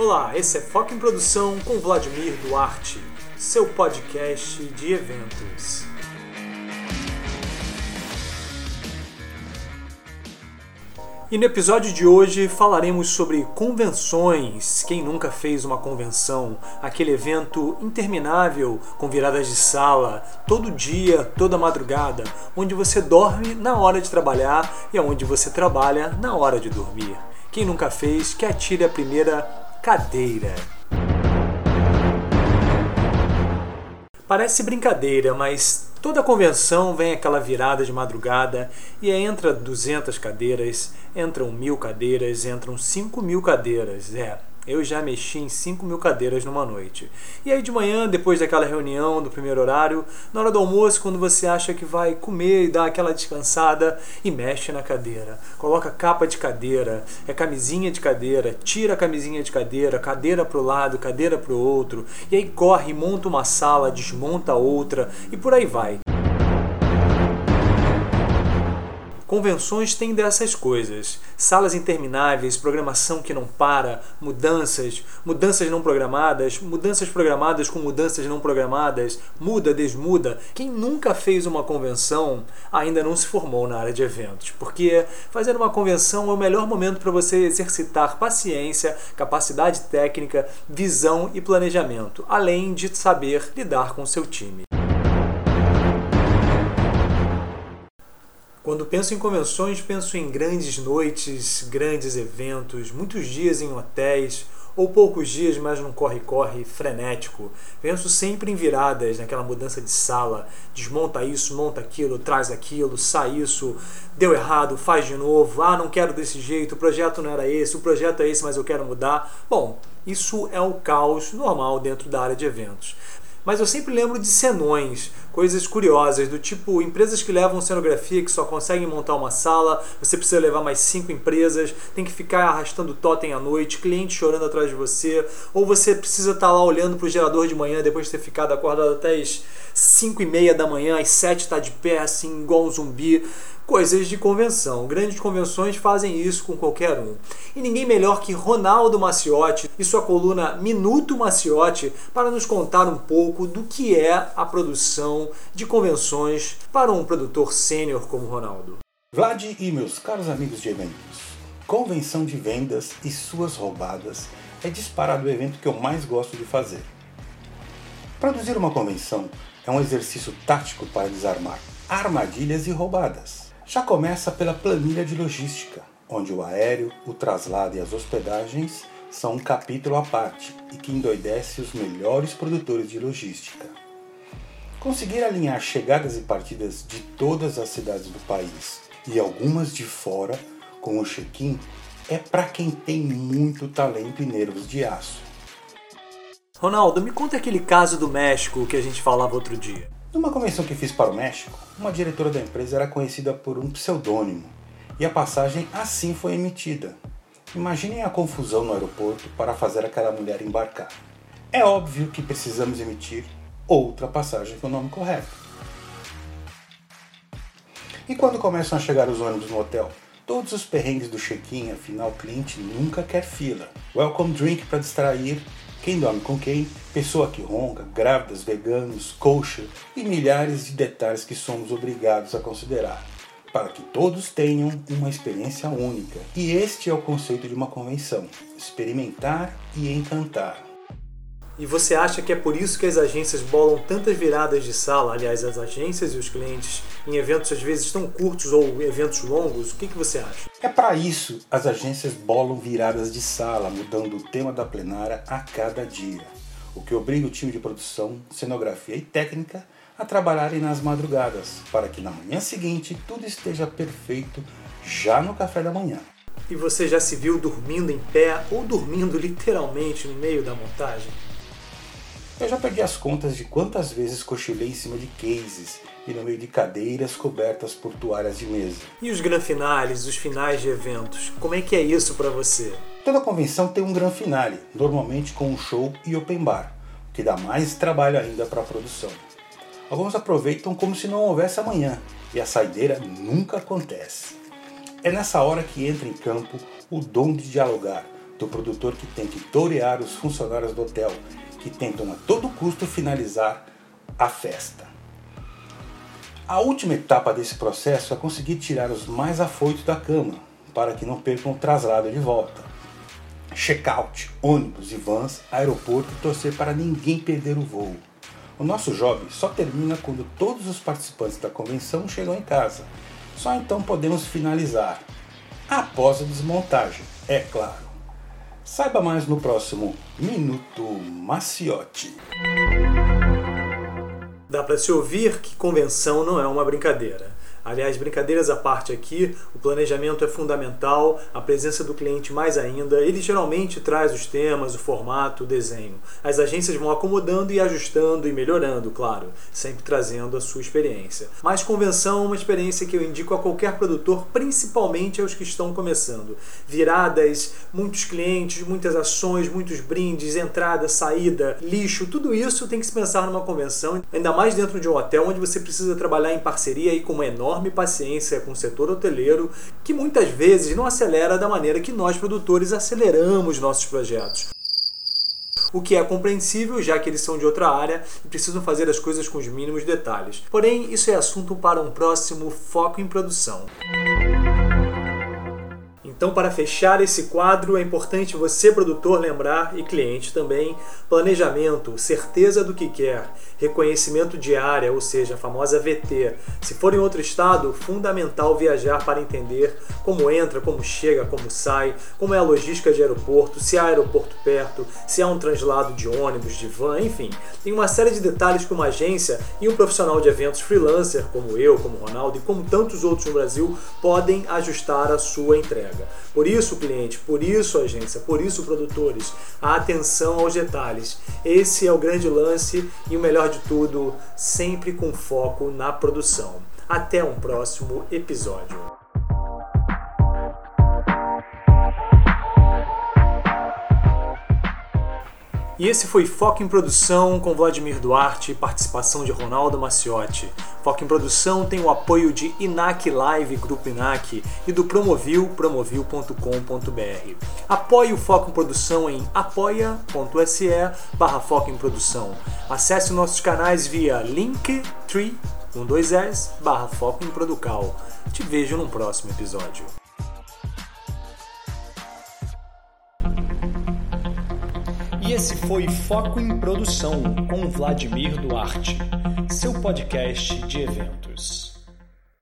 Olá, esse é Foco em Produção com Vladimir Duarte, seu podcast de eventos. E no episódio de hoje falaremos sobre convenções. Quem nunca fez uma convenção? Aquele evento interminável com viradas de sala, todo dia, toda madrugada, onde você dorme na hora de trabalhar e onde você trabalha na hora de dormir. Quem nunca fez, que atire a primeira cadeira. Parece brincadeira, mas toda convenção vem aquela virada de madrugada e entra 200 cadeiras, entram mil cadeiras, entram 5 mil cadeiras. É, eu já mexi em 5 mil cadeiras numa noite. E aí de manhã, depois daquela reunião do primeiro horário, na hora do almoço, quando você acha que vai comer e dar aquela descansada, e mexe na cadeira. Coloca capa de cadeira, é camisinha de cadeira, tira a camisinha de cadeira, cadeira para o lado, cadeira para o outro, e aí corre, monta uma sala, desmonta outra, e por aí vai. Convenções têm dessas coisas: salas intermináveis, programação que não para, mudanças, mudanças não programadas, mudanças programadas com mudanças não programadas, muda, desmuda. Quem nunca fez uma convenção ainda não se formou na área de eventos, porque fazer uma convenção é o melhor momento para você exercitar paciência, capacidade técnica, visão e planejamento, além de saber lidar com seu time. Quando penso em convenções, penso em grandes noites, grandes eventos, muitos dias em hotéis, ou poucos dias, mas num corre-corre frenético. Penso sempre em viradas, naquela mudança de sala, desmonta isso, monta aquilo, traz aquilo, sai isso, deu errado, faz de novo, ah, não quero desse jeito, o projeto não era esse, o projeto é esse, mas eu quero mudar. Bom, isso é o caos normal dentro da área de eventos. Mas eu sempre lembro de senões, coisas curiosas, do tipo empresas que levam cenografia que só conseguem montar uma sala, você precisa levar mais cinco empresas, tem que ficar arrastando totem à noite, cliente chorando atrás de você, ou você precisa estar lá olhando para o gerador de manhã depois de ter ficado acordado até as 5 e meia da manhã, às 7 está de pé assim, igual um zumbi coisas de convenção. Grandes convenções fazem isso com qualquer um. E ninguém melhor que Ronaldo Maciotti e sua coluna Minuto Maciotti para nos contar um pouco do que é a produção de convenções para um produtor sênior como Ronaldo. Vlad e meus caros amigos de eventos, convenção de vendas e suas roubadas é disparado o evento que eu mais gosto de fazer. Produzir uma convenção é um exercício tático para desarmar armadilhas e roubadas. Já começa pela planilha de logística, onde o aéreo, o traslado e as hospedagens são um capítulo à parte e que endoidece os melhores produtores de logística. Conseguir alinhar chegadas e partidas de todas as cidades do país e algumas de fora com o check-in é para quem tem muito talento e nervos de aço. Ronaldo, me conta aquele caso do México que a gente falava outro dia. Numa convenção que fiz para o México, uma diretora da empresa era conhecida por um pseudônimo e a passagem assim foi emitida. Imaginem a confusão no aeroporto para fazer aquela mulher embarcar. É óbvio que precisamos emitir outra passagem com o nome correto. E quando começam a chegar os ônibus no hotel? Todos os perrengues do check-in, afinal o cliente nunca quer fila. Welcome drink para distrair, quem dorme com quem, pessoa que ronca, grávidas, veganos, kosher e milhares de detalhes que somos obrigados a considerar, para que todos tenham uma experiência única. E este é o conceito de uma convenção: experimentar e encantar. E você acha que é por isso que as agências bolam tantas viradas de sala, aliás, as agências e os clientes, em eventos às vezes tão curtos ou eventos longos? O que, que você acha? É para isso as agências bolam viradas de sala, mudando o tema da plenária a cada dia, o que obriga o time de produção, cenografia e técnica a trabalharem nas madrugadas, para que na manhã seguinte tudo esteja perfeito já no café da manhã. E você já se viu dormindo em pé ou dormindo literalmente no meio da montagem? Eu já perdi as contas de quantas vezes cochilei em cima de cases e no meio de cadeiras cobertas por toalhas de mesa. E os gran finales, os finais de eventos, como é que é isso para você? Toda convenção tem um gran finale, normalmente com um show e open bar, o que dá mais trabalho ainda para a produção. Alguns aproveitam como se não houvesse amanhã, e a saideira nunca acontece. É nessa hora que entra em campo o dom de dialogar, do produtor que tem que torear os funcionários do hotel, que tentam a todo custo finalizar a festa. A última etapa desse processo é conseguir tirar os mais afoitos da cama, para que não percam o traslado de volta. Check-out, ônibus e vans, aeroporto e torcer para ninguém perder o voo. O nosso job só termina quando todos os participantes da convenção chegam em casa. Só então podemos finalizar. Após a desmontagem, é claro. Saiba mais no próximo Minuto Maciote. Dá para se ouvir que convenção não é uma brincadeira. Aliás, brincadeiras à parte aqui, o planejamento é fundamental, a presença do cliente mais ainda. Ele geralmente traz os temas, o formato, o desenho. As agências vão acomodando e ajustando e melhorando, claro, sempre trazendo a sua experiência. Mas convenção é uma experiência que eu indico a qualquer produtor, principalmente aos que estão começando. Viradas, muitos clientes, muitas ações, muitos brindes, entrada, saída, lixo, tudo isso tem que se pensar numa convenção, ainda mais dentro de um hotel onde você precisa trabalhar em parceria e com uma enorme enorme paciência com o setor hoteleiro, que muitas vezes não acelera da maneira que nós produtores aceleramos nossos projetos. O que é compreensível, já que eles são de outra área e precisam fazer as coisas com os mínimos detalhes. Porém, isso é assunto para um próximo foco em produção. Então, para fechar esse quadro, é importante você, produtor, lembrar e cliente também: planejamento, certeza do que quer, reconhecimento de área, ou seja, a famosa VT. Se for em outro estado, fundamental viajar para entender como entra, como chega, como sai, como é a logística de aeroporto, se há aeroporto perto, se há um translado de ônibus, de van, enfim. Tem uma série de detalhes que uma agência e um profissional de eventos freelancer, como eu, como Ronaldo e como tantos outros no Brasil, podem ajustar a sua entrega. Por isso, cliente, por isso, agência, por isso, produtores, a atenção aos detalhes. Esse é o grande lance e o melhor de tudo, sempre com foco na produção. Até um próximo episódio. E esse foi Foco em Produção com Vladimir Duarte e participação de Ronaldo Maciotti. Foco em Produção tem o apoio de Inac Live, Grupo Inac, e do Promovil, promovil.com.br. Apoie o Foco em Produção em apoia.se barra Foco em Produção. Acesse nossos canais via Linktree, com dois S, barra Foco em Producal. Te vejo no próximo episódio. E esse foi Foco em Produção com Vladimir Duarte, seu podcast de eventos.